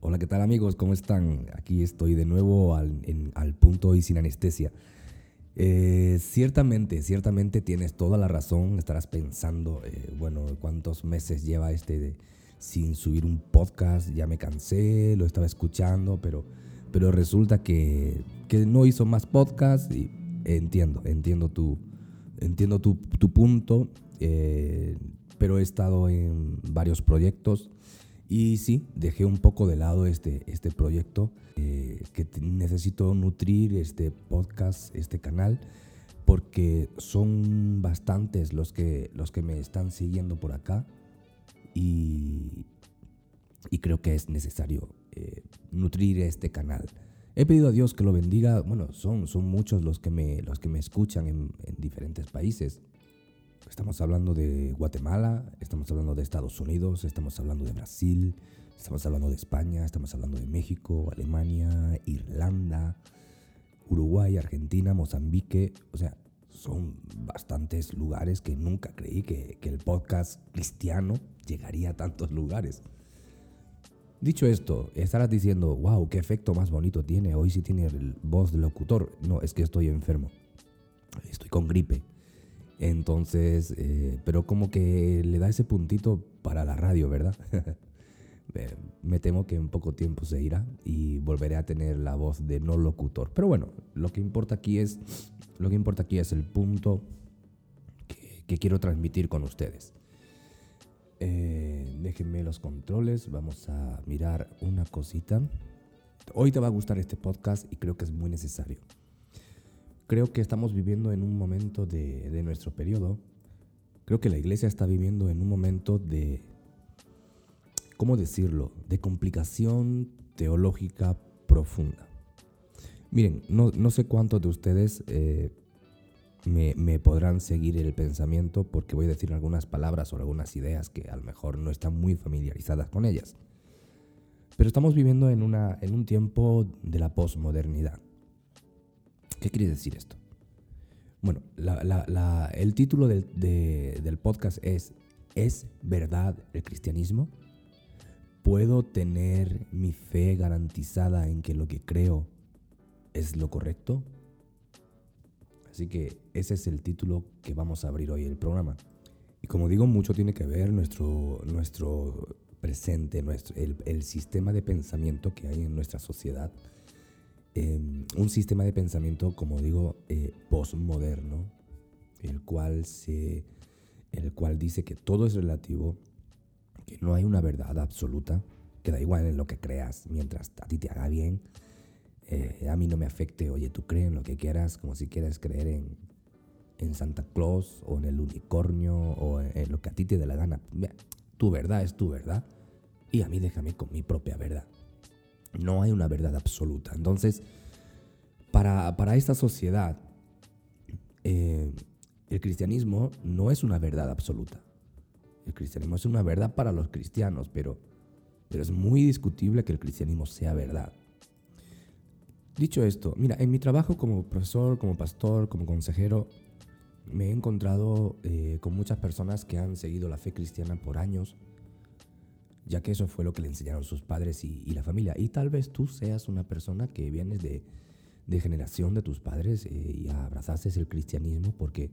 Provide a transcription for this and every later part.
Hola, ¿qué tal amigos? ¿Cómo están? Aquí estoy de nuevo al, punto y sin anestesia. Eh, ciertamente, ciertamente tienes toda la razón. Estarás pensando, eh, bueno, cuántos meses lleva este sin subir un podcast. Ya me cansé, lo estaba escuchando, pero, pero resulta que, que no hizo más podcast y entiendo, entiendo tu, entiendo tu, tu punto. Eh, pero he estado en varios proyectos y sí, dejé un poco de lado este, este proyecto eh, que necesito nutrir este podcast, este canal, porque son bastantes los que, los que me están siguiendo por acá y, y creo que es necesario eh, nutrir este canal. He pedido a Dios que lo bendiga, bueno, son, son muchos los que me, los que me escuchan en, en diferentes países Estamos hablando de Guatemala, estamos hablando de Estados Unidos, estamos hablando de Brasil, estamos hablando de España, estamos hablando de México, Alemania, Irlanda, Uruguay, Argentina, Mozambique. O sea, son bastantes lugares que nunca creí que, el podcast cristiano llegaría a tantos lugares. Dicho esto, estarás diciendo, wow, qué efecto más bonito tiene. Hoy sí tiene voz de locutor. No, es que estoy enfermo. Estoy con gripe. Entonces, eh, pero como que le da ese puntito para la radio, ¿verdad? Me temo que en poco tiempo se irá y volveré a tener la voz de no locutor. Pero bueno, lo que importa aquí es, lo que importa aquí es el punto que, quiero transmitir con ustedes. Eh, déjenme los controles, vamos a mirar una cosita. Hoy te va a gustar este podcast y creo que es muy necesario. Creo que estamos viviendo en un momento de, nuestro periodo. Creo que la iglesia está viviendo en un momento de, ¿cómo decirlo?, de complicación teológica profunda. Miren, no, sé cuántos de ustedes eh, me, me, podrán seguir el pensamiento porque voy a decir algunas palabras o algunas ideas que a lo mejor no están muy familiarizadas con ellas. Pero estamos viviendo en, una, en un tiempo de la posmodernidad. ¿Qué quiere decir esto? Bueno, el título del, podcast es ¿Es verdad el cristianismo? ¿Puedo tener mi fe garantizada en que lo que creo es lo correcto? Así que ese es el título que vamos a abrir hoy el programa. Y como digo, mucho tiene que ver nuestro, nuestro presente, nuestro, el sistema de pensamiento que hay en nuestra sociedad Em, un sistema de pensamiento, como digo, eh, postmoderno, el cual, se, el cual dice que todo es relativo, que no hay una verdad absoluta, que da igual en lo que creas, mientras a ti te haga bien, eh, a mí no me afecte, oye, tú crees en lo que quieras, como si quieras creer en, en Santa Claus o en el unicornio o en, lo que a ti te dé la gana. Tu verdad es tu verdad y a mí déjame con mi propia verdad. No hay una verdad absoluta. Entonces, para, esta sociedad, eh, el cristianismo no es una verdad absoluta. El cristianismo es una verdad para los cristianos, pero, pero es muy discutible que el cristianismo sea verdad. Dicho esto, mira, en mi trabajo como profesor, como pastor, como consejero, me he encontrado eh, con muchas personas que han seguido la fe cristiana por años, ya que eso fue lo que le enseñaron sus padres y, la familia. Y tal vez tú seas una persona que vienes de, generación de tus padres eh, y abrazaste el cristianismo porque,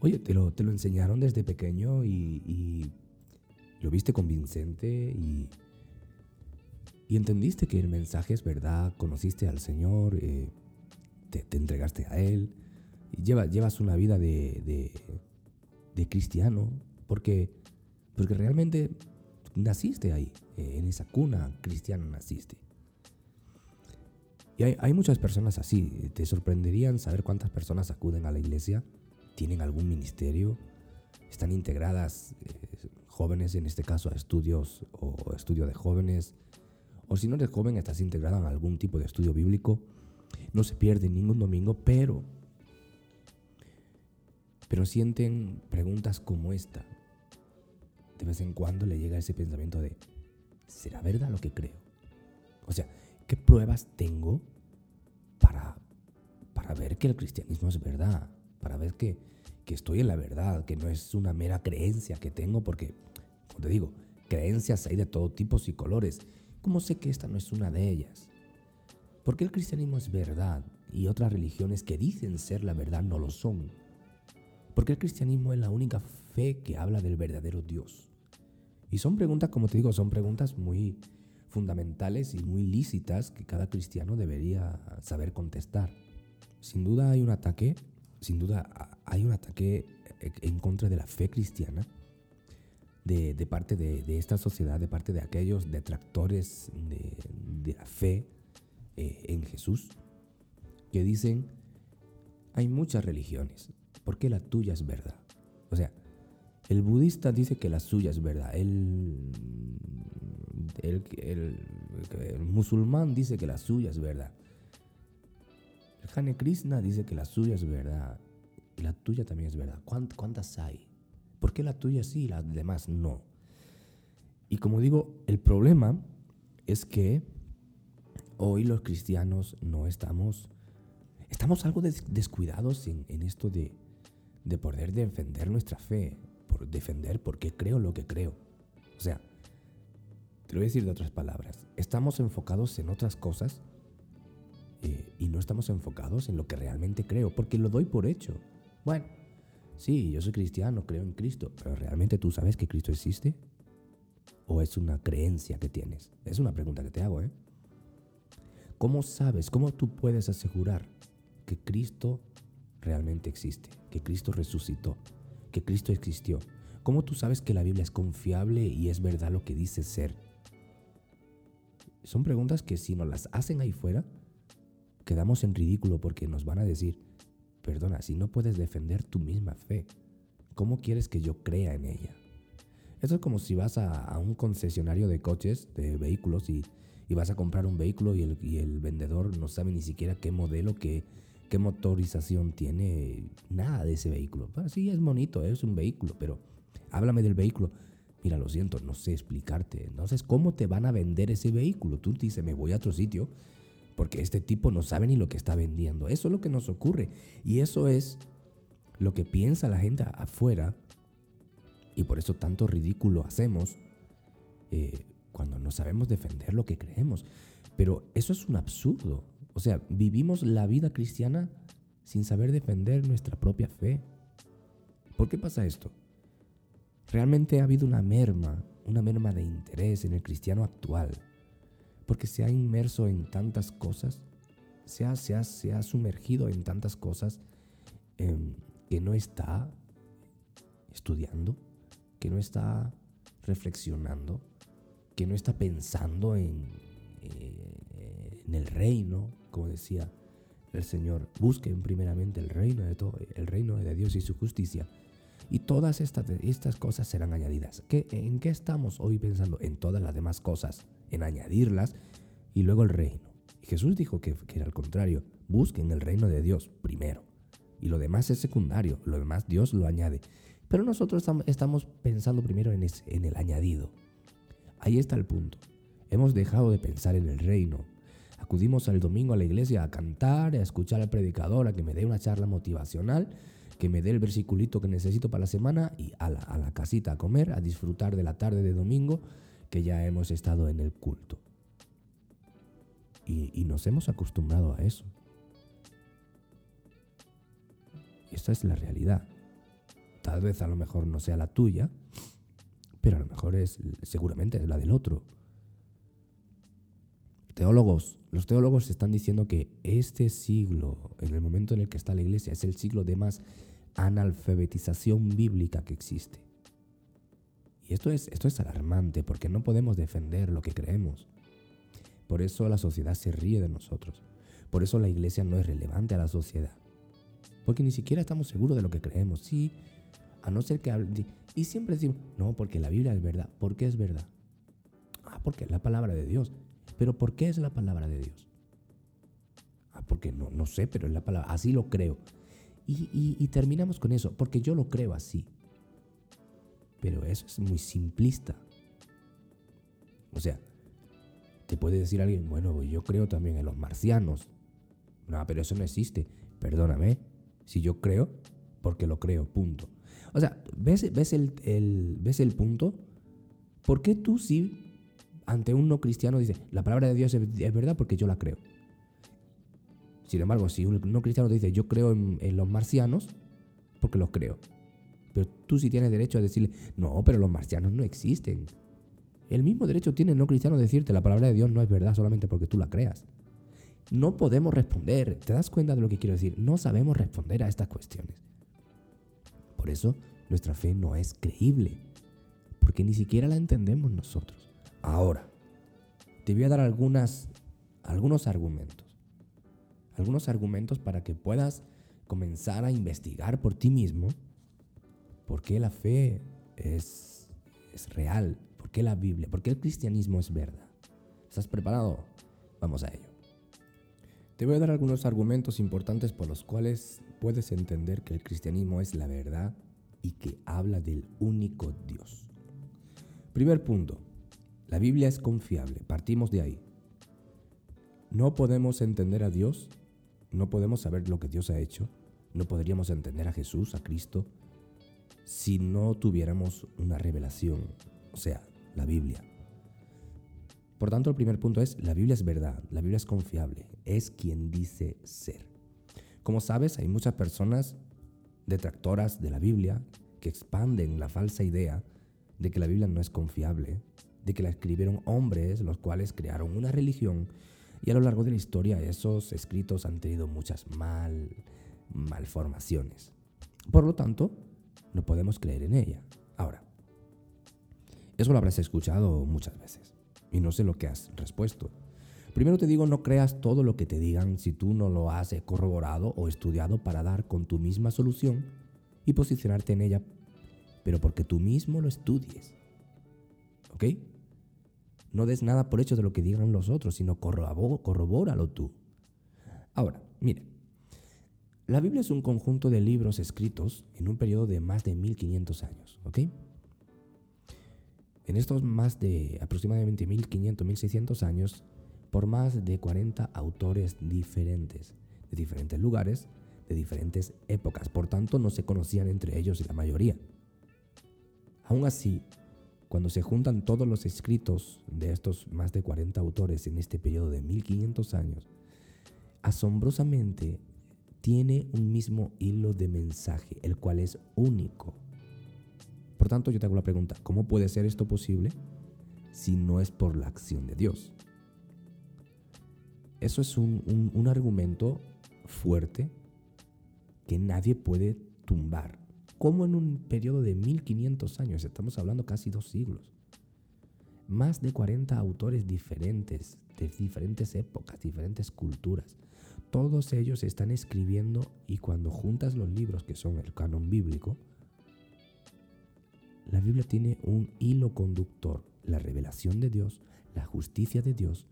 oye, te lo, te lo enseñaron desde pequeño y, lo viste convincente y, y, entendiste que el mensaje es verdad, conociste al Señor, eh, te, entregaste a Él, y llevas, una vida de, de, de cristiano porque, porque realmente naciste ahí, eh, en esa cuna cristiana naciste. Y hay, muchas personas así. Te sorprenderían saber cuántas personas acuden a la iglesia, tienen algún ministerio, están integradas, eh, jóvenes en este caso, a estudios o estudio de jóvenes. O si no eres joven, estás integrada en algún tipo de estudio bíblico. No se pierde ningún domingo, pero, pero sienten preguntas como esta de vez en cuando le llega ese pensamiento de, ¿será verdad lo que creo? O sea, ¿qué pruebas tengo para, para ver que el cristianismo es verdad? Para ver que, que estoy en la verdad, que no es una mera creencia que tengo, porque, como te digo, creencias hay de todo tipo y colores. ¿Cómo sé que esta no es una de ellas? ¿Por qué el cristianismo es verdad y otras religiones que dicen ser la verdad no lo son? ¿Por qué el cristianismo es la única fe que habla del verdadero Dios? Y son preguntas, como te digo, son preguntas muy fundamentales y muy lícitas que cada cristiano debería saber contestar. Sin duda hay un ataque, sin duda hay un ataque en contra de la fe cristiana de, parte de, esta sociedad, de parte de aquellos detractores de, la fe eh, en Jesús, que dicen, hay muchas religiones, ¿por qué la tuya es verdad? O sea, el budista dice que la suya es verdad, el, el, musulmán dice que la suya es verdad, el Hare Krishna dice que la suya es verdad, y la tuya también es verdad. ¿Cuántas hay? ¿Por qué la tuya sí y las demás no? Y como digo, el problema es que hoy los cristianos no estamos, estamos algo descuidados en, esto de, de poder defender nuestra fe, por defender por qué creo lo que creo. O sea, te lo voy a decir de otras palabras, estamos enfocados en otras cosas eh, y no estamos enfocados en lo que realmente creo, porque lo doy por hecho. Bueno, Sí, yo soy cristiano, creo en Cristo, pero ¿realmente tú sabes que Cristo existe? ¿O es una creencia que tienes? Es una pregunta que te hago, ¿eh? ¿Cómo sabes, cómo tú puedes asegurar que Cristo realmente existe, que Cristo resucitó, que Cristo existió? ¿Cómo tú sabes que la Biblia es confiable y es verdad lo que dice ser? Son preguntas que si nos las hacen ahí fuera, quedamos en ridículo porque nos van a decir, Perdona, si no puedes defender tu misma fe, ¿cómo quieres que yo crea en ella? Eso es como si vas a, un concesionario de coches, de vehículos, y, vas a comprar un vehículo y el, vendedor no sabe ni siquiera qué modelo, qué, qué motorización tiene, nada de ese vehículo. sí, es bonito, es un vehículo, pero háblame del vehículo. Mira, lo siento, no sé explicarte. Entonces, ¿cómo te van a vender ese vehículo? Tú dices, me voy a otro sitio porque este tipo no sabe ni lo que está vendiendo. Eso es lo que nos ocurre. Y eso es lo que piensa la gente afuera. Y por eso tanto ridículo hacemos eh, cuando no sabemos defender lo que creemos. Pero eso es un absurdo. O sea, vivimos la vida cristiana sin saber defender nuestra propia fe. ¿Por qué pasa esto? Realmente ha habido una merma, una merma de interés en el cristiano actual porque se ha inmerso en tantas cosas, se ha, se se ha sumergido en tantas cosas em, que no está estudiando, que no está reflexionando, que no está pensando en, eh, en el reino, como decía el Señor. Busquen primeramente el reino de todo, el reino de Dios y su justicia. Y todas estas, estas cosas serán añadidas. ¿Qué, ¿En qué estamos hoy pensando? En todas las demás cosas en añadirlas y luego el reino. Y Jesús dijo que, era al contrario, busquen el reino de Dios primero. Y lo demás es secundario, lo demás Dios lo añade. Pero nosotros estamos pensando primero en, en el añadido. Ahí está el punto. Hemos dejado de pensar en el reino. Acudimos al domingo a la iglesia a cantar, a escuchar al predicador, a que me dé una charla motivacional, que me dé el versiculito que necesito para la semana y a la, a la casita a comer, a disfrutar de la tarde de domingo que ya hemos estado en el culto. Y, nos hemos acostumbrado a eso. Y esta es la realidad. Tal vez a lo mejor no sea la tuya, pero a lo mejor es seguramente la del otro. Teólogos, los teólogos están diciendo que este siglo, en el momento en el que está la iglesia, es el siglo de más analfabetización bíblica que existe. Y esto es, esto es alarmante porque no podemos defender lo que creemos. Por eso la sociedad se ríe de nosotros. Por eso la iglesia no es relevante a la sociedad. Porque ni siquiera estamos seguros de lo que creemos. Sí, a no ser que... Y siempre decimos, no, porque la Biblia es verdad. ¿Por qué es verdad? Ah, porque es la palabra de Dios. Pero ¿por qué es la palabra de Dios? Ah, porque no, no sé, pero es la palabra. Así lo creo. Y, y terminamos con eso, porque yo lo creo así. Pero eso es muy simplista. O sea, te puede decir alguien, bueno, yo creo también en los marcianos. No, pero eso no existe. Perdóname. Si yo creo, porque lo creo, punto. O sea, ¿ves, ves, el, ¿ves el punto? ¿Por qué tú sí ante un no cristiano dice, la palabra de Dios es, verdad porque yo la creo. Sin embargo, si un no cristiano te dice, yo creo en, los marcianos, porque los creo. Pero tú sí tienes derecho a decirle, no, pero los marcianos no existen. El mismo derecho tiene el no cristiano a decirte, la palabra de Dios no es verdad solamente porque tú la creas. No podemos responder. ¿Te das cuenta de lo que quiero decir? No sabemos responder a estas cuestiones. Por eso nuestra fe no es creíble, porque ni siquiera la entendemos nosotros. Ahora, te voy a dar algunas, algunos argumentos. Algunos argumentos para que puedas comenzar a investigar por ti mismo por qué la fe es, es real, por qué la Biblia, por qué el cristianismo es verdad. ¿Estás preparado? Vamos a ello. Te voy a dar algunos argumentos importantes por los cuales puedes entender que el cristianismo es la verdad y que habla del único Dios. Primer punto, la Biblia es confiable, partimos de ahí. No podemos entender a Dios, no podemos saber lo que Dios ha hecho, no podríamos entender a Jesús, a Cristo, si no tuviéramos una revelación, o sea, la Biblia. Por tanto, el primer punto es, la Biblia es verdad, la Biblia es confiable, es quien dice ser. Como sabes, hay muchas personas detractoras de la Biblia que expanden la falsa idea de que la Biblia no es confiable, de que la escribieron hombres los cuales crearon una religión y a lo largo de la historia esos escritos han tenido muchas mal, malformaciones. Por lo tanto, no podemos creer en ella. Ahora, eso lo habrás escuchado muchas veces y no sé lo que has respuesto. Primero te digo, no creas todo lo que te digan si tú no lo has corroborado o estudiado para dar con tu misma solución y posicionarte en ella, pero porque tú mismo lo estudies. ¿Ok? No des nada por hecho de lo que digan los otros, sino corrobóralo tú. Ahora, mire, la Biblia es un conjunto de libros escritos en un periodo de más de 1500 años, ¿ok? En estos más de aproximadamente 1500, 1600 años, por más de 40 autores diferentes, de diferentes lugares, de diferentes épocas. Por tanto, no se conocían entre ellos la mayoría. Aún así, cuando se juntan todos los escritos de estos más de 40 autores en este periodo de 1500 años, asombrosamente tiene un mismo hilo de mensaje, el cual es único. Por tanto, yo te hago la pregunta, ¿cómo puede ser esto posible si no es por la acción de Dios? Eso es un, un argumento fuerte que nadie puede tumbar. Como en un periodo de 1500 años, estamos hablando casi dos siglos. Más de 40 autores diferentes, de diferentes épocas, diferentes culturas, todos ellos están escribiendo y cuando juntas los libros que son el canon bíblico, la Biblia tiene un hilo conductor, la revelación de Dios, la justicia de Dios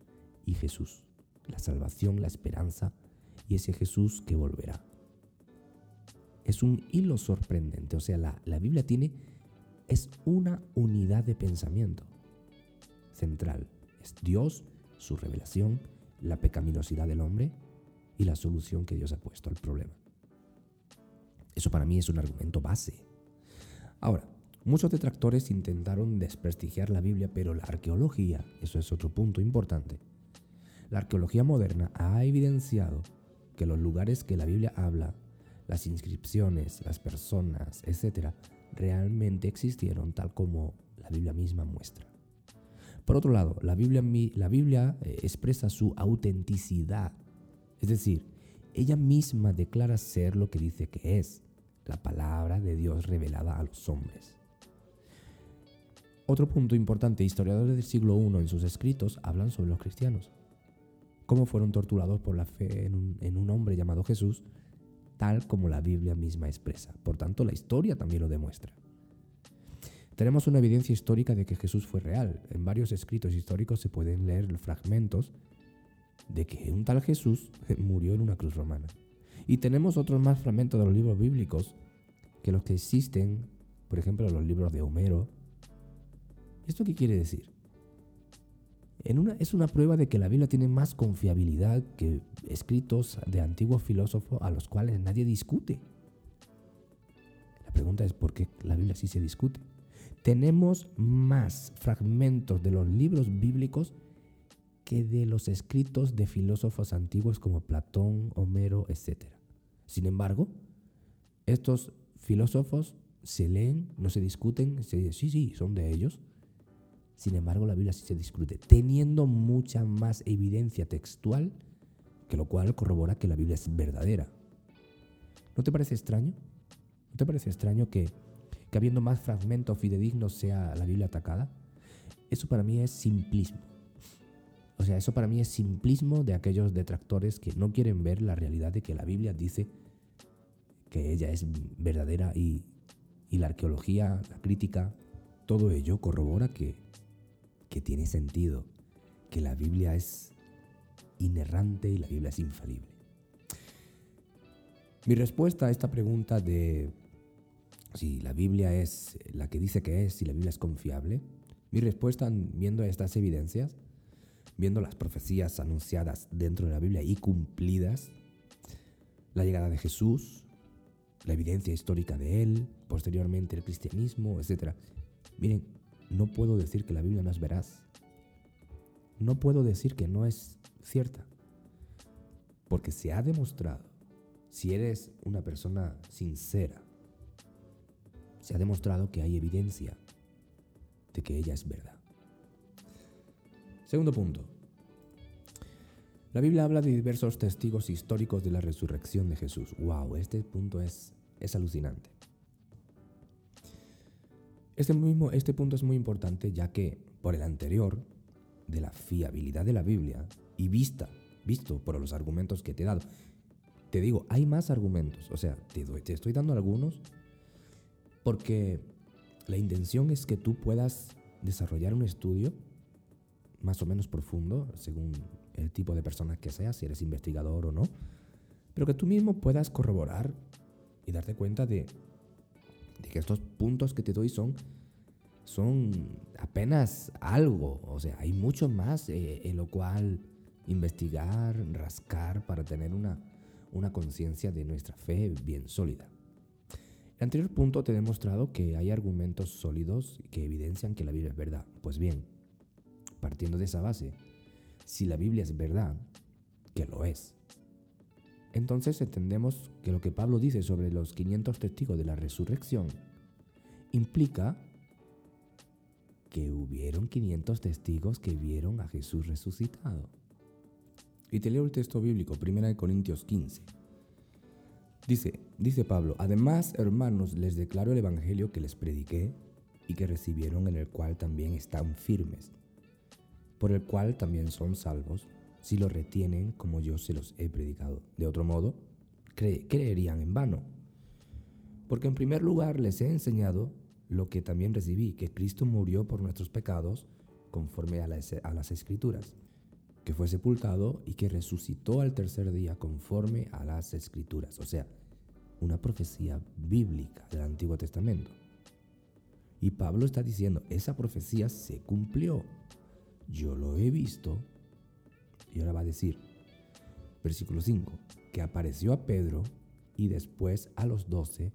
y Jesús, la salvación, la esperanza y ese Jesús que volverá. Es un hilo sorprendente, o sea, la, la Biblia tiene, es una unidad de pensamiento central. Es Dios, su revelación, la pecaminosidad del hombre y la solución que Dios ha puesto al problema. Eso para mí es un argumento base. Ahora, muchos detractores intentaron desprestigiar la Biblia, pero la arqueología, eso es otro punto importante, la arqueología moderna ha evidenciado que los lugares que la Biblia habla, las inscripciones, las personas, etc., realmente existieron tal como la Biblia misma muestra. Por otro lado, la Biblia, la Biblia eh, expresa su autenticidad es decir, ella misma declara ser lo que dice que es, la palabra de Dios revelada a los hombres. Otro punto importante, historiadores del siglo I en sus escritos hablan sobre los cristianos, cómo fueron torturados por la fe en un, en un hombre llamado Jesús, tal como la Biblia misma expresa. Por tanto, la historia también lo demuestra. Tenemos una evidencia histórica de que Jesús fue real. En varios escritos históricos se pueden leer fragmentos de que un tal Jesús murió en una cruz romana. Y tenemos otros más fragmentos de los libros bíblicos que los que existen, por ejemplo, los libros de Homero. ¿Esto qué quiere decir? Es una prueba de que la Biblia tiene más confiabilidad que escritos de antiguos filósofos a los cuales nadie discute. La pregunta es por qué la Biblia sí se discute. tenemos más fragmentos de los libros bíblicos que de los escritos de filósofos antiguos como Platón, Homero, etc. Sin embargo, estos filósofos se leen, no se discuten, se dice, sí, sí, son de ellos. Sin embargo, la Biblia sí se discute, teniendo mucha más evidencia textual, que lo cual corrobora que la Biblia es verdadera. ¿No te parece extraño? ¿No te parece extraño que, habiendo más fragmentos fidedignos sea la Biblia atacada? Eso para mí es simplismo. O sea, eso para mí es simplismo de aquellos detractores que no quieren ver la realidad de que la Biblia dice que ella es verdadera y, y la arqueología, la crítica, todo ello corrobora que, que tiene sentido, que la Biblia es inerrante y la Biblia es infalible. Mi respuesta a esta pregunta de si la Biblia es la que dice que es, si la Biblia es confiable, mi respuesta viendo estas evidencias, viendo las profecías anunciadas dentro de la Biblia y cumplidas, la llegada de Jesús, la evidencia histórica de él, posteriormente el cristianismo, etc. Miren, no puedo decir que la Biblia no es veraz. No puedo decir que no es cierta. Porque se ha demostrado, si eres una persona sincera, se ha demostrado que hay evidencia de que ella es verdad. Segundo punto. La Biblia habla de diversos testigos históricos de la resurrección de Jesús. ¡Wow! Este punto es, es alucinante. Este, mismo, este punto es muy importante ya que por el anterior, de la fiabilidad de la Biblia y vista, visto por los argumentos que te he dado, te digo, hay más argumentos, o sea, te, estoy dando algunos porque la intención es que tú puedas desarrollar un estudio más o menos profundo, según el tipo de persona que seas, si eres investigador o no, pero que tú mismo puedas corroborar y darte cuenta de, que estos puntos que te doy son, son apenas algo, o sea, hay mucho más eh, en lo cual investigar, rascar para tener una, una conciencia de nuestra fe bien sólida. El anterior punto te he demostrado que hay argumentos sólidos que evidencian que la Biblia es verdad. Pues bien, partiendo de esa base, si la Biblia es verdad, que lo es, entonces entendemos que lo que Pablo dice sobre los 500 testigos de la resurrección implica que hubieron 500 testigos que vieron a Jesús resucitado. Y te leo el texto bíblico, 1 Corintios 15. Dice, dice Pablo, además, hermanos, les declaro el evangelio que les prediqué y que recibieron en el cual también están firmes por el cual también son salvos, si lo retienen como yo se los he predicado. De otro modo, creerían en vano. Porque en primer lugar les he enseñado lo que también recibí, que Cristo murió por nuestros pecados conforme a las, a las escrituras, que fue sepultado y que resucitó al tercer día conforme a las escrituras. O sea, una profecía bíblica del Antiguo Testamento. Y Pablo está diciendo, esa profecía se cumplió yo lo he visto. Y ahora va a decir, versículo 5, que apareció a Pedro y después a los doce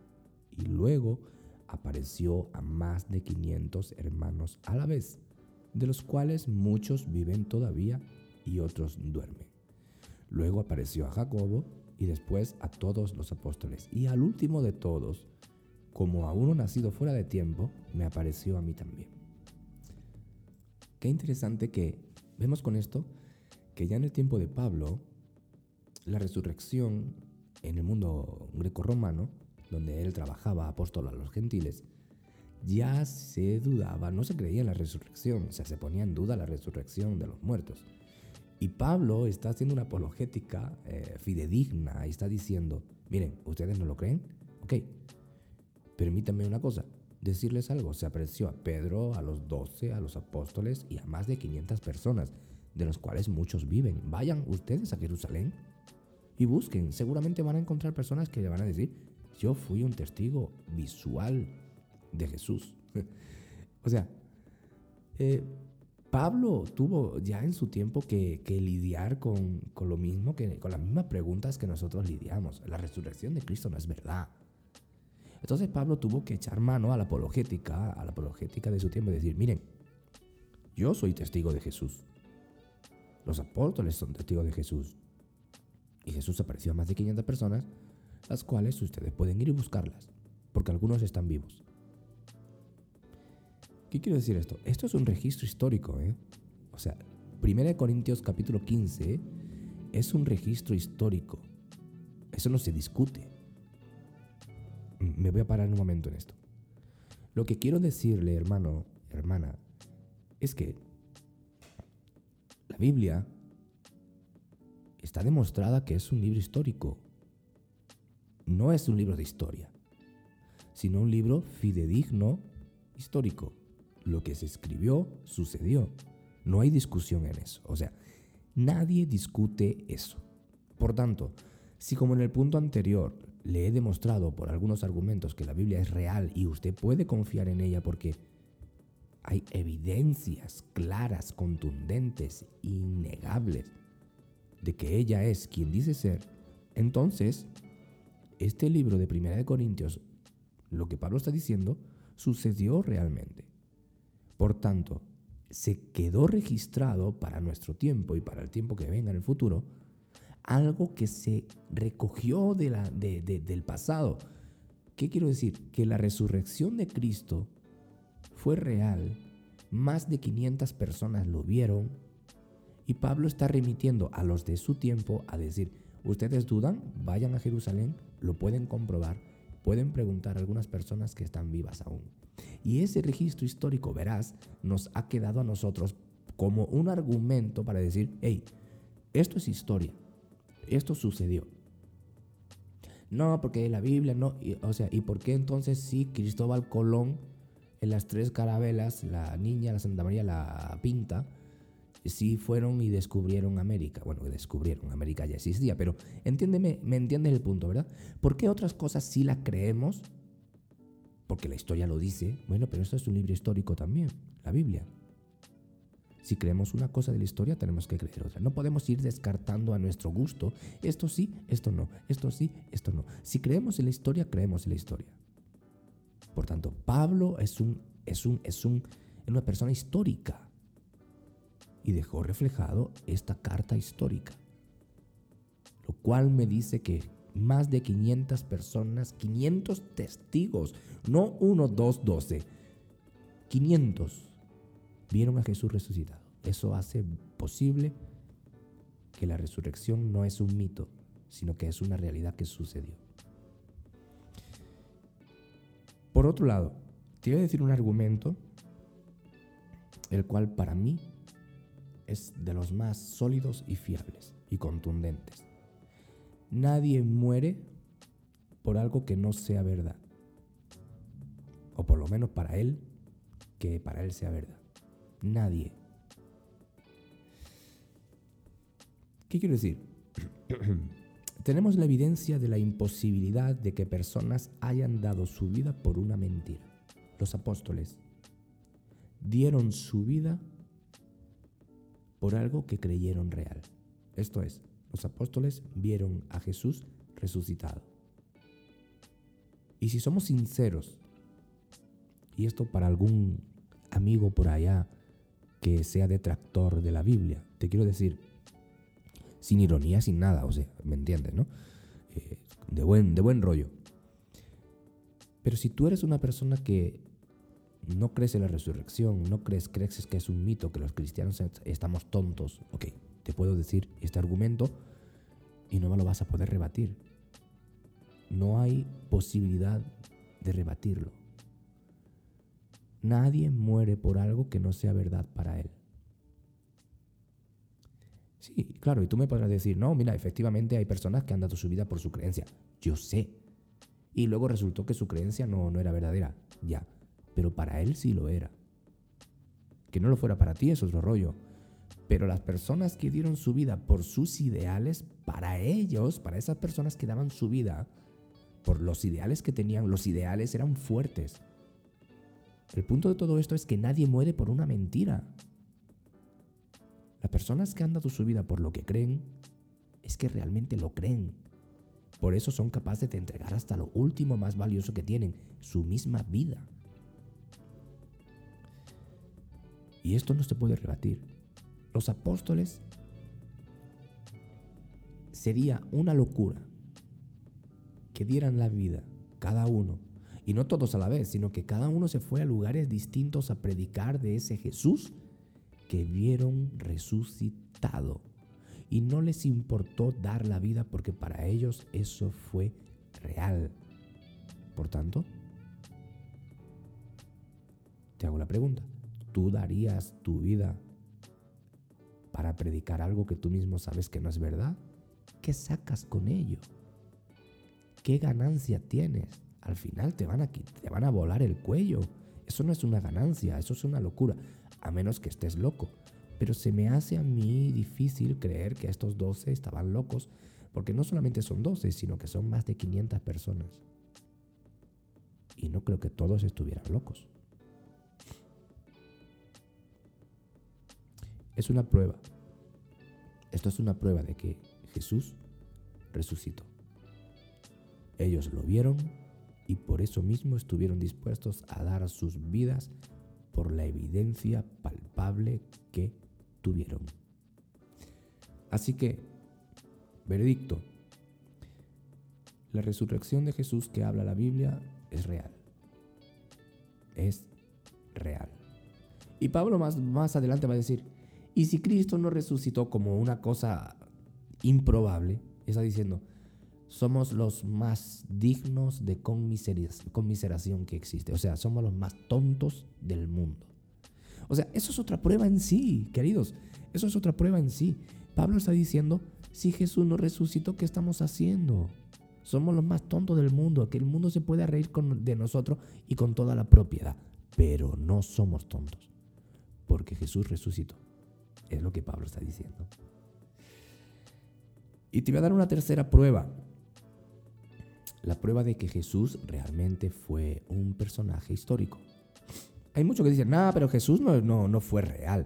y luego apareció a más de 500 hermanos a la vez, de los cuales muchos viven todavía y otros duermen. Luego apareció a Jacobo y después a todos los apóstoles. Y al último de todos, como a uno nacido fuera de tiempo, me apareció a mí también. Qué interesante que vemos con esto que ya en el tiempo de Pablo, la resurrección en el mundo greco-romano, donde él trabajaba apóstol a los gentiles, ya se dudaba, no se creía en la resurrección, o sea, se ponía en duda la resurrección de los muertos. Y Pablo está haciendo una apologética eh, fidedigna y está diciendo, miren, ¿ustedes no lo creen? Ok, permítanme una cosa, decirles algo. Se apareció a Pedro, a los doce, a los apóstoles y a más de 500 personas, de los cuales muchos viven. Vayan ustedes a Jerusalén y busquen. Seguramente van a encontrar personas que le van a decir, yo fui un testigo visual de Jesús. o sea, eh, Pablo tuvo ya en su tiempo que, lidiar con, con, lo mismo, que, con las mismas preguntas que nosotros lidiamos. La resurrección de Cristo no es verdad. Entonces Pablo tuvo que echar mano a la apologética, a la apologética de su tiempo y decir, miren, yo soy testigo de Jesús. Los apóstoles son testigos de Jesús. Y Jesús apareció a más de 500 personas, las cuales ustedes pueden ir y buscarlas, porque algunos están vivos. ¿Qué quiero decir esto? Esto es un registro histórico, ¿eh? O sea, 1 Corintios capítulo 15 es un registro histórico. Eso no se discute. Me voy a parar un momento en esto. Lo que quiero decirle, hermano, hermana, es que la Biblia está demostrada que es un libro histórico. No es un libro de historia, sino un libro fidedigno histórico. Lo que se escribió sucedió. No hay discusión en eso. O sea, nadie discute eso. Por tanto, si como en el punto anterior le he demostrado por algunos argumentos que la Biblia es real y usted puede confiar en ella porque hay evidencias claras, contundentes, innegables de que ella es quien dice ser, entonces este libro de Primera de Corintios, lo que Pablo está diciendo, sucedió realmente. Por tanto, se quedó registrado para nuestro tiempo y para el tiempo que venga en el futuro, algo que se recogió de la, del pasado. ¿Qué quiero decir? Que la resurrección de Cristo fue real, más de 500 personas lo vieron y Pablo está remitiendo a los de su tiempo a decir, ustedes dudan, vayan a Jerusalén, lo pueden comprobar, pueden preguntar a algunas personas que están vivas aún. Y ese registro histórico, verás, nos ha quedado a nosotros como un argumento para decir, hey, esto es historia, esto sucedió. No, porque la Biblia no, o sea, ¿y por qué entonces sí Cristóbal Colón las tres carabelas, la niña, la Santa María, la Pinta, sí fueron y descubrieron América. Bueno, descubrieron, América ya existía, pero entiéndeme, me entiendes el punto, ¿verdad? ¿Por qué otras cosas sí las creemos? Porque la historia lo dice. Bueno, pero esto es un libro histórico también, la Biblia. Si creemos una cosa de la historia, tenemos que creer otra. No podemos ir descartando a nuestro gusto. Esto sí, esto no. Esto sí, esto no. Si creemos en la historia, creemos en la historia. Por tanto, Pablo es, un, es, un, es, un, una persona histórica y dejó reflejado esta carta histórica. Lo cual me dice que más de 500 personas, 500 testigos, no uno, dos, doce, 500 vieron a Jesús resucitado. Eso hace posible que la resurrección no es un mito, sino que es una realidad que sucedió. Por otro lado, te voy a decir un argumento, el cual para mí es de los más sólidos y fiables y contundentes. Nadie muere por algo que no sea verdad. O por lo menos para él, que para él sea verdad. Nadie. ¿Qué quiero decir? tenemos la evidencia de la imposibilidad de que personas hayan dado su vida por una mentira. Los apóstoles dieron su vida por algo que creyeron real. Esto es, los apóstoles vieron a Jesús resucitado. Y si somos sinceros, y esto para algún amigo por allá que sea detractor de la Biblia, te quiero decir, sin ironía, sin nada, o sea, ¿me entiendes, no? Eh, de, buen, de buen rollo. Pero si tú eres una persona que no crees en la resurrección, no crees, crees que es un mito, que los cristianos estamos tontos, ok, te puedo decir este argumento y no me lo vas a poder rebatir. No hay posibilidad de rebatirlo. Nadie muere por algo que no sea verdad para él. Sí, claro, y tú me podrás decir, no, mira, efectivamente hay personas que han dado su vida por su creencia. Yo sé. Y luego resultó que su creencia no, no era verdadera. Ya. Pero para él sí lo era. Que no lo fuera para ti es otro rollo. Pero las personas que dieron su vida por sus ideales, para ellos, para esas personas que daban su vida por los ideales que tenían, los ideales eran fuertes. El punto de todo esto es que nadie muere por una mentira. Las personas que han dado su vida por lo que creen, es que realmente lo creen. Por eso son capaces de entregar hasta lo último más valioso que tienen, su misma vida. Y esto no se puede rebatir. Los apóstoles sería una locura que dieran la vida, cada uno, y no todos a la vez, sino que cada uno se fue a lugares distintos a predicar de ese Jesús que vieron resucitado. Y no les importó dar la vida porque para ellos eso fue real. Por tanto, te hago la pregunta, ¿tú darías tu vida para predicar algo que tú mismo sabes que no es verdad? ¿Qué sacas con ello? ¿Qué ganancia tienes? Al final te van a, te van a volar el cuello. Eso no es una ganancia, eso es una locura, a menos que estés loco. Pero se me hace a mí difícil creer que estos 12 estaban locos, porque no solamente son 12, sino que son más de 500 personas. Y no creo que todos estuvieran locos. Es una prueba. Esto es una prueba de que Jesús resucitó. Ellos lo vieron y por eso mismo estuvieron dispuestos a dar sus vidas por la evidencia palpable que tuvieron. Así que, veredicto, la resurrección de Jesús que habla la Biblia es real. Es real. Y Pablo más, más adelante va a decir, y si Cristo no resucitó como una cosa improbable, está diciendo, somos los más dignos de conmiseración que existe. O sea, somos los más tontos del mundo. O sea, eso es otra prueba en sí, queridos. Eso es otra prueba en sí. Pablo está diciendo, si Jesús no resucitó, ¿qué estamos haciendo? Somos los más tontos del mundo, que el mundo se puede reír de nosotros y con toda la propiedad. Pero no somos tontos, porque Jesús resucitó. Es lo que Pablo está diciendo. Y te voy a dar una tercera prueba. La prueba de que Jesús realmente fue un personaje histórico. Hay muchos que dicen, no, pero Jesús no, no, no fue real.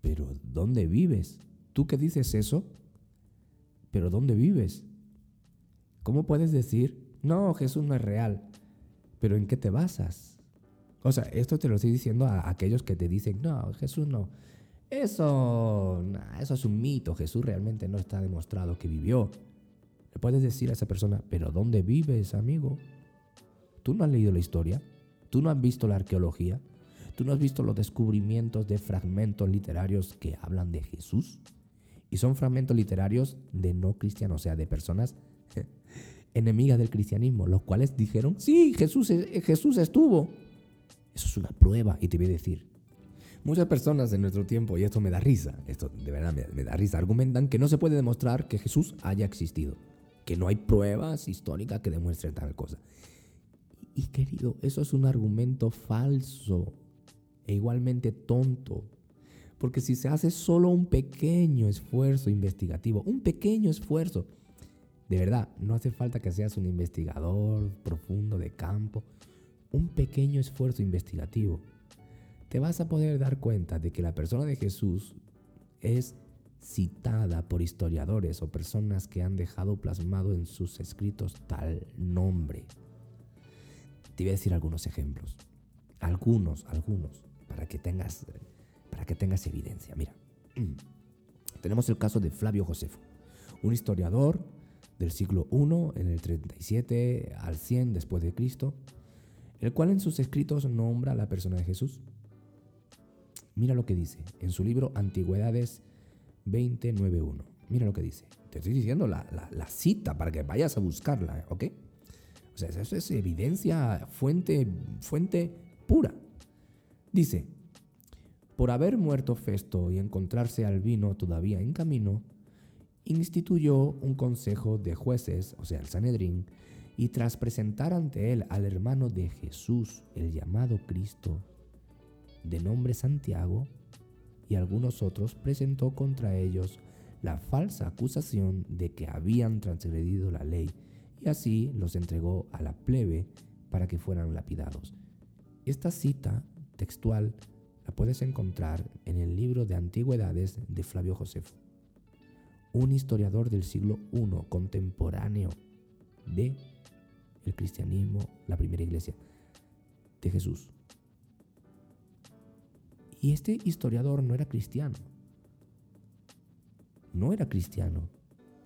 Pero ¿dónde vives? ¿Tú que dices eso? ¿Pero dónde vives? ¿Cómo puedes decir, no, Jesús no es real? ¿Pero en qué te basas? O sea, esto te lo estoy diciendo a aquellos que te dicen, no, Jesús no. Eso, eso es un mito. Jesús realmente no está demostrado que vivió. Le puedes decir a esa persona, pero ¿dónde vives, amigo? ¿Tú no has leído la historia? ¿Tú no has visto la arqueología? ¿Tú no has visto los descubrimientos de fragmentos literarios que hablan de Jesús? Y son fragmentos literarios de no cristianos, o sea, de personas enemigas del cristianismo, los cuales dijeron, sí, Jesús, Jesús estuvo. Eso es una prueba. Y te voy a decir, muchas personas en nuestro tiempo, y esto me da risa, esto de verdad me da risa, argumentan que no se puede demostrar que Jesús haya existido, que no hay pruebas históricas que demuestren tal cosa. Y querido, eso es un argumento falso e igualmente tonto. Porque si se hace solo un pequeño esfuerzo investigativo, un pequeño esfuerzo, de verdad, no hace falta que seas un investigador profundo de campo, un pequeño esfuerzo investigativo, te vas a poder dar cuenta de que la persona de Jesús es citada por historiadores o personas que han dejado plasmado en sus escritos tal nombre. Te voy a decir algunos ejemplos. Algunos, algunos, para que tengas, para que tengas evidencia. Mira, tenemos el caso de Flavio Josefo, un historiador del siglo I, en el 37 al 100 después de Cristo, el cual en sus escritos nombra a la persona de Jesús. Mira lo que dice en su libro Antigüedades 291. Mira lo que dice. Te estoy diciendo la, la cita para que vayas a buscarla, ¿ok? O sea, eso es evidencia, fuente, fuente pura. Dice, por haber muerto Festo y encontrarse Albino todavía en camino, instituyó un consejo de jueces, o sea, el Sanedrín, y tras presentar ante él al hermano de Jesús, el llamado Cristo, de nombre Santiago, y algunos otros, presentó contra ellos la falsa acusación de que habían transgredido la ley y así los entregó a la plebe para que fueran lapidados. Esta cita textual la puedes encontrar en el libro de Antigüedades de Flavio Josefo, un historiador del siglo I contemporáneo de el cristianismo, la primera iglesia de Jesús. Y este historiador no era cristiano. No era cristiano.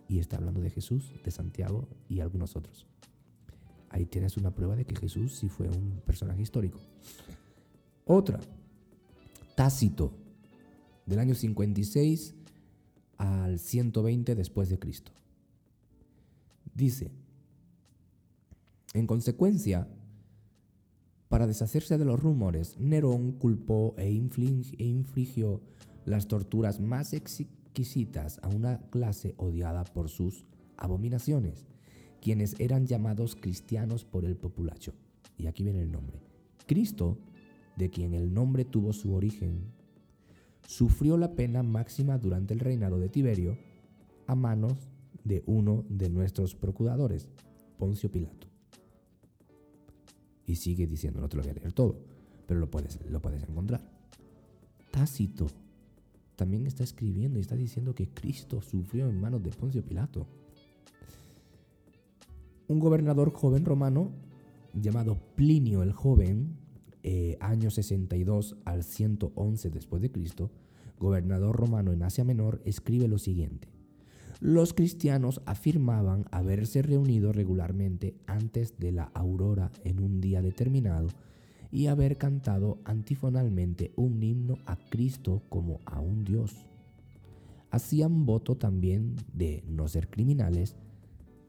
Y está hablando de Jesús, de Santiago y algunos otros. Ahí tienes una prueba de que Jesús sí fue un personaje histórico. Otra, Tácito, del año 56 al 120 después de Cristo. Dice, en consecuencia, para deshacerse de los rumores, Nerón culpó e, e infligió las torturas más exquisitas a una clase odiada por sus abominaciones, quienes eran llamados cristianos por el populacho. Y aquí viene el nombre. Cristo, de quien el nombre tuvo su origen, sufrió la pena máxima durante el reinado de Tiberio a manos de uno de nuestros procuradores, Poncio Pilato. Y sigue diciendo, no te lo voy a leer todo, pero lo puedes, lo puedes encontrar. Tácito también está escribiendo y está diciendo que Cristo sufrió en manos de Poncio Pilato. Un gobernador joven romano llamado Plinio el Joven, eh, año 62 al 111 después de Cristo, gobernador romano en Asia Menor, escribe lo siguiente. Los cristianos afirmaban haberse reunido regularmente antes de la aurora en un día determinado y haber cantado antifonalmente un himno a Cristo como a un Dios. Hacían voto también de no ser criminales,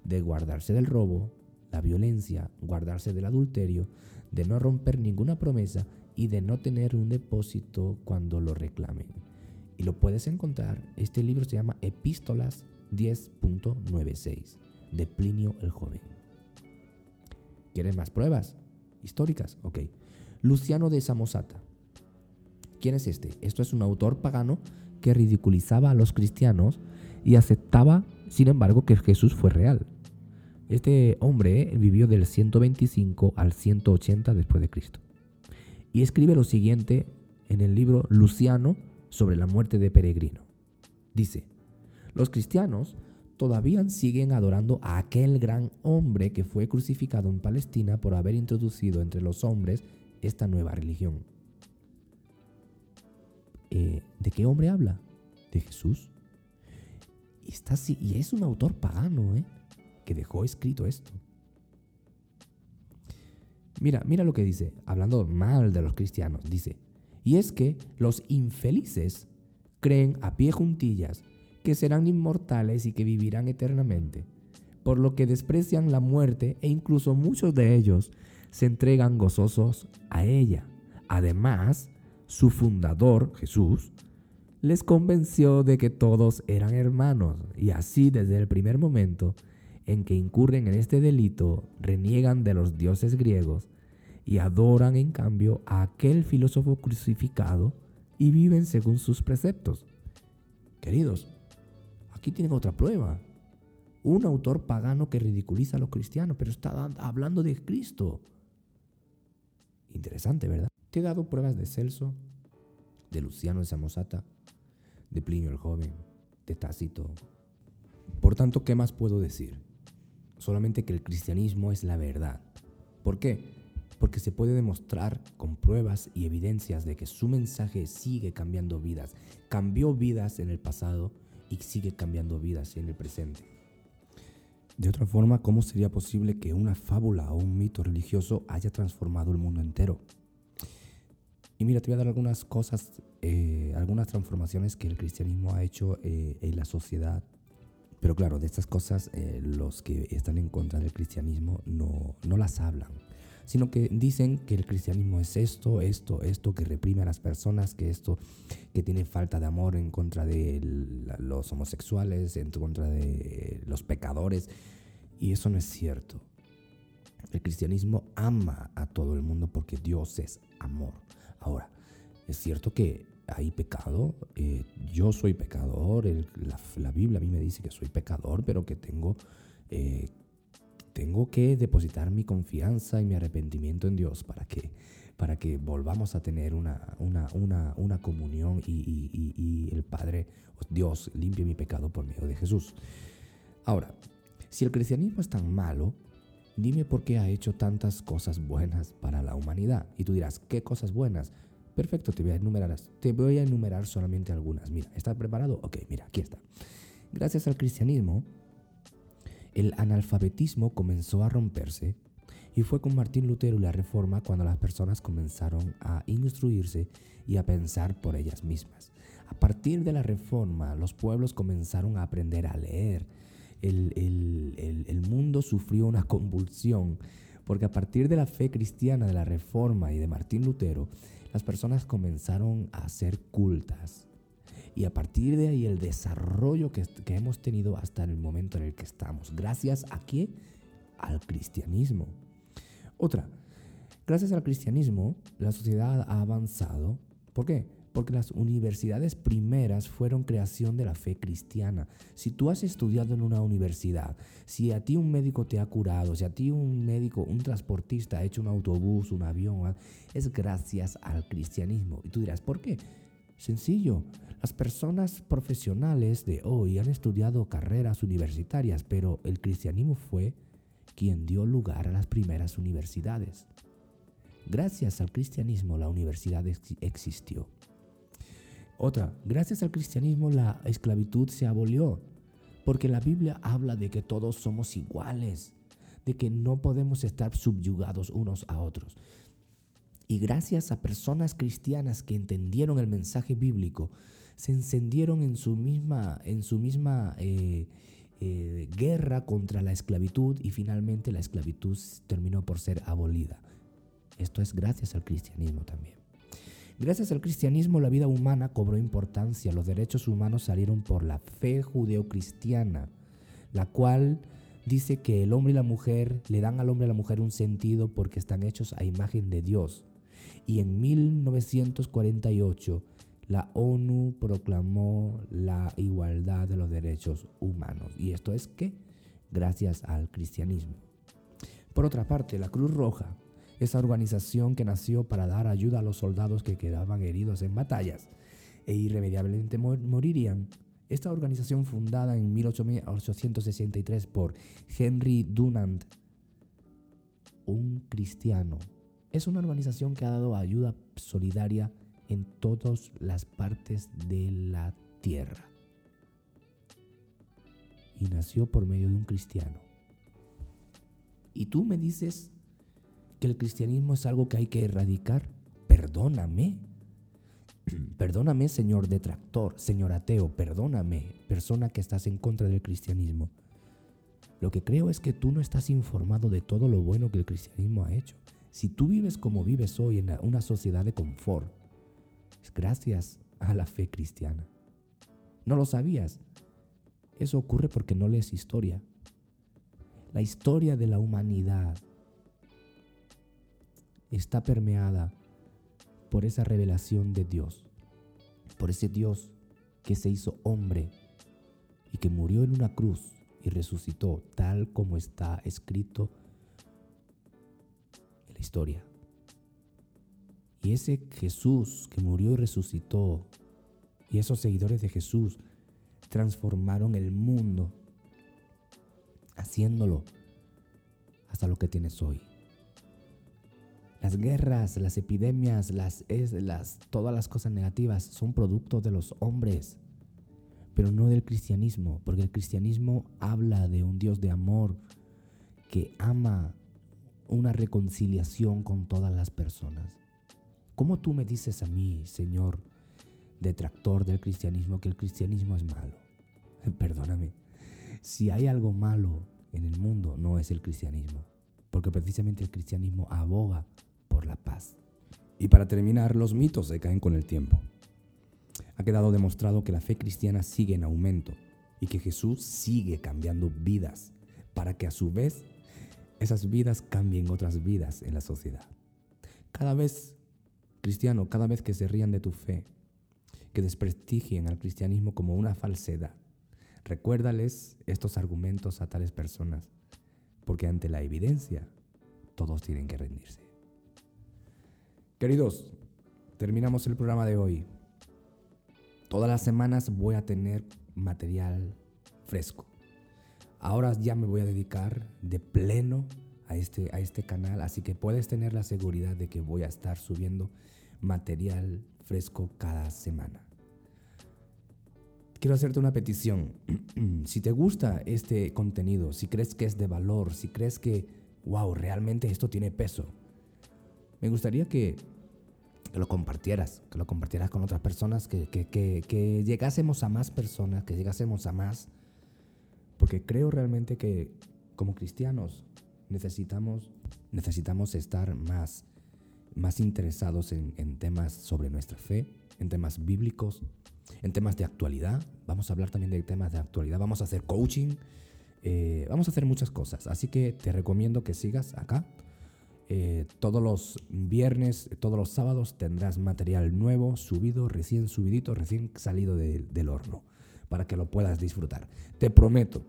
de guardarse del robo, la violencia, guardarse del adulterio, de no romper ninguna promesa y de no tener un depósito cuando lo reclamen. Y lo puedes encontrar, este libro se llama Epístolas 10.96 de Plinio el Joven. ¿Quieres más pruebas? Históricas, ok. Luciano de Samosata. ¿Quién es este? Esto es un autor pagano que ridiculizaba a los cristianos y aceptaba, sin embargo, que Jesús fue real. Este hombre vivió del 125 al 180 después de Cristo. Y escribe lo siguiente en el libro Luciano sobre la muerte de Peregrino. Dice, los cristianos todavía siguen adorando a aquel gran hombre que fue crucificado en Palestina por haber introducido entre los hombres esta nueva religión. Eh, ¿De qué hombre habla? De Jesús. Y, está, y es un autor pagano, ¿eh? que dejó escrito esto. Mira, mira lo que dice, hablando mal de los cristianos, dice, y es que los infelices creen a pie juntillas que serán inmortales y que vivirán eternamente, por lo que desprecian la muerte e incluso muchos de ellos se entregan gozosos a ella. Además, su fundador, Jesús, les convenció de que todos eran hermanos y así desde el primer momento en que incurren en este delito, reniegan de los dioses griegos y adoran en cambio a aquel filósofo crucificado y viven según sus preceptos. Queridos, aquí tienen otra prueba. Un autor pagano que ridiculiza a los cristianos, pero está hablando de Cristo. Interesante, ¿verdad? Te he dado pruebas de Celso, de Luciano de Samosata, de Plinio el Joven, de Tácito. Por tanto, ¿qué más puedo decir? solamente que el cristianismo es la verdad. ¿Por qué? Porque se puede demostrar con pruebas y evidencias de que su mensaje sigue cambiando vidas. Cambió vidas en el pasado y sigue cambiando vidas en el presente. De otra forma, ¿cómo sería posible que una fábula o un mito religioso haya transformado el mundo entero? Y mira, te voy a dar algunas cosas, eh, algunas transformaciones que el cristianismo ha hecho eh, en la sociedad pero claro, de estas cosas eh, los que están en contra del cristianismo no, no las hablan, sino que dicen que el cristianismo es esto, esto, esto, que reprime a las personas, que esto, que tiene falta de amor en contra de los homosexuales, en contra de los pecadores. Y eso no es cierto. El cristianismo ama a todo el mundo porque Dios es amor. Ahora, es cierto que hay pecado, eh, yo soy pecador, la, Biblia a mí me dice que soy pecador, pero que tengo, eh, tengo que depositar mi confianza y mi arrepentimiento en Dios para que, para que volvamos a tener una, una, comunión y, y, el Padre, Dios, limpie mi pecado por medio de Jesús. Ahora, Si el cristianismo es tan malo, dime por qué ha hecho tantas cosas buenas para la humanidad. Y tú dirás, ¿qué cosas buenas? Perfecto, te voy a enumerar, te voy a enumerar solamente algunas. Mira, ¿estás preparado? Ok, mira, aquí está. Gracias al cristianismo, el analfabetismo comenzó a romperse y fue con Martín Lutero y la Reforma cuando las personas comenzaron a instruirse y a pensar por ellas mismas. A partir de la Reforma, los pueblos comenzaron a aprender a leer. El, el mundo sufrió una convulsión porque a partir de la fe cristiana de la Reforma y de Martín Lutero, las personas comenzaron a ser cultas. Y a partir de ahí el desarrollo que, hemos tenido hasta el momento en el que estamos. Gracias a qué? Al cristianismo. Otra, gracias al cristianismo la sociedad ha avanzado. ¿Por qué? Porque las universidades primeras fueron creación de la fe cristiana. Si tú has estudiado en una universidad, si a ti un médico te ha curado, si a ti un médico, un transportista ha hecho un autobús, un avión, es gracias al cristianismo. Y tú dirás, ¿por qué? Sencillo, las personas profesionales de hoy han estudiado carreras universitarias, pero el cristianismo fue quien dio lugar a las primeras universidades. Gracias al cristianismo la universidad existió. Otra, gracias al cristianismo la esclavitud se abolió, porque la Biblia habla de que todos somos iguales, de que no podemos estar subyugados unos a otros. Y gracias a personas cristianas que entendieron el mensaje bíblico, se encendieron en su misma, en su misma eh, eh, guerra contra la esclavitud y finalmente la esclavitud terminó por ser abolida. Esto es gracias al cristianismo también. Gracias al cristianismo la vida humana cobró importancia, los derechos humanos salieron por la fe judeocristiana, la cual dice que el hombre y la mujer le dan al hombre y a la mujer un sentido porque están hechos a imagen de Dios. Y en 1948 la ONU proclamó la igualdad de los derechos humanos. ¿Y esto es que Gracias al cristianismo. Por otra parte, la Cruz Roja, esa organización que nació para dar ayuda a los soldados que quedaban heridos en batallas e irremediablemente morirían, esta organización fundada en 1863 por Henry Dunant, un cristiano, es una organización que ha dado ayuda solidaria en todas las partes de la tierra. Y nació por medio de un cristiano. Y tú me dices que el cristianismo es algo que hay que erradicar. Perdóname. Perdóname, señor detractor, señor ateo, perdóname, persona que estás en contra del cristianismo. Lo que creo es que tú no estás informado de todo lo bueno que el cristianismo ha hecho. Si tú vives como vives hoy en una sociedad de confort, gracias a la fe cristiana. ¿No lo sabías? Eso ocurre porque no lees historia. La historia de la humanidad está permeada por esa revelación de Dios, por ese Dios que se hizo hombre y que murió en una cruz y resucitó tal como está escrito historia. Y ese Jesús que murió y resucitó, y esos seguidores de Jesús transformaron el mundo, haciéndolo hasta lo que tienes hoy. Las guerras, las epidemias, las, todas las cosas negativas son producto de los hombres, pero no del cristianismo, porque el cristianismo habla de un Dios de amor que ama una reconciliación con todas las personas. ¿Cómo tú me dices a mí, Señor, detractor del cristianismo, que el cristianismo es malo? Perdóname. Si hay algo malo en el mundo, no es el cristianismo, porque precisamente el cristianismo aboga por la paz. Y para terminar, los mitos se caen con el tiempo. Ha quedado demostrado que la fe cristiana sigue en aumento y que Jesús sigue cambiando vidas para que a su vez esas vidas cambien otras vidas en la sociedad. Cada vez Cristiano, cada vez que se rían de tu fe, que desprestigien al cristianismo como una falsedad, recuérdales estos argumentos a tales personas, porque ante la evidencia todos tienen que rendirse. Queridos, terminamos el programa de hoy. Todas las semanas voy a tener material fresco. Ahora ya me voy a dedicar de pleno a este, a este canal, así que puedes tener la seguridad de que voy a estar subiendo material fresco cada semana. Quiero hacerte una petición. si te gusta este contenido, si crees que es de valor, si crees que, wow, realmente esto tiene peso, me gustaría que, lo compartieras, que lo compartieras con otras personas, que, que llegásemos a más personas, que llegásemos a más, porque creo realmente que como cristianos necesitamos, necesitamos estar más, más interesados en, temas sobre nuestra fe, en temas bíblicos, en temas de actualidad. Vamos a hablar también de temas de actualidad. Vamos a hacer coaching. Eh, vamos a hacer muchas cosas. Así que te recomiendo que sigas acá. Eh, todos los viernes, todos los sábados tendrás material nuevo, subido, recién subidito, recién salido del horno, para que lo puedas disfrutar. Te prometo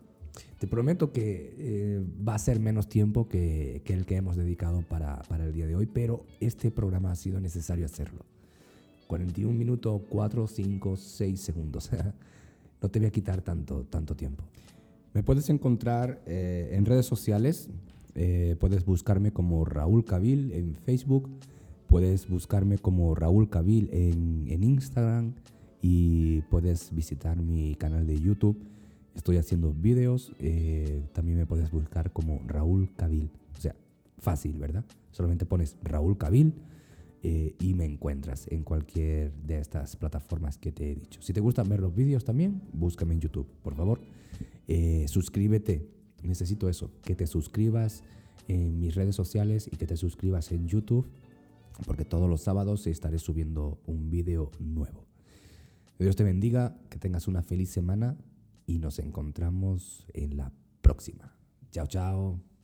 te prometo que eh, va a ser menos tiempo que, el que hemos dedicado para, el día de hoy, pero este programa ha sido necesario hacerlo. 41 minutos, 4, 5, 6 segundos. no te voy a quitar tanto, tanto tiempo. Me puedes encontrar eh, en redes sociales. Eh, puedes buscarme como Raúl Cabil en Facebook. Puedes buscarme como Raúl Cabil en, en Instagram. Y puedes visitar mi canal de YouTube Estoy haciendo vídeos, eh, también me puedes buscar como Raúl Cabil. O sea, fácil, ¿verdad? Solamente pones Raúl Cabil eh, y me encuentras en cualquier de estas plataformas que te he dicho. Si te gustan ver los vídeos también, búscame en YouTube, por favor. Eh, suscríbete, necesito eso, que te suscribas en mis redes sociales y que te suscribas en YouTube, porque todos los sábados estaré subiendo un vídeo nuevo. Dios te bendiga, que tengas una feliz semana y nos encontramos en la próxima. Chao, chao.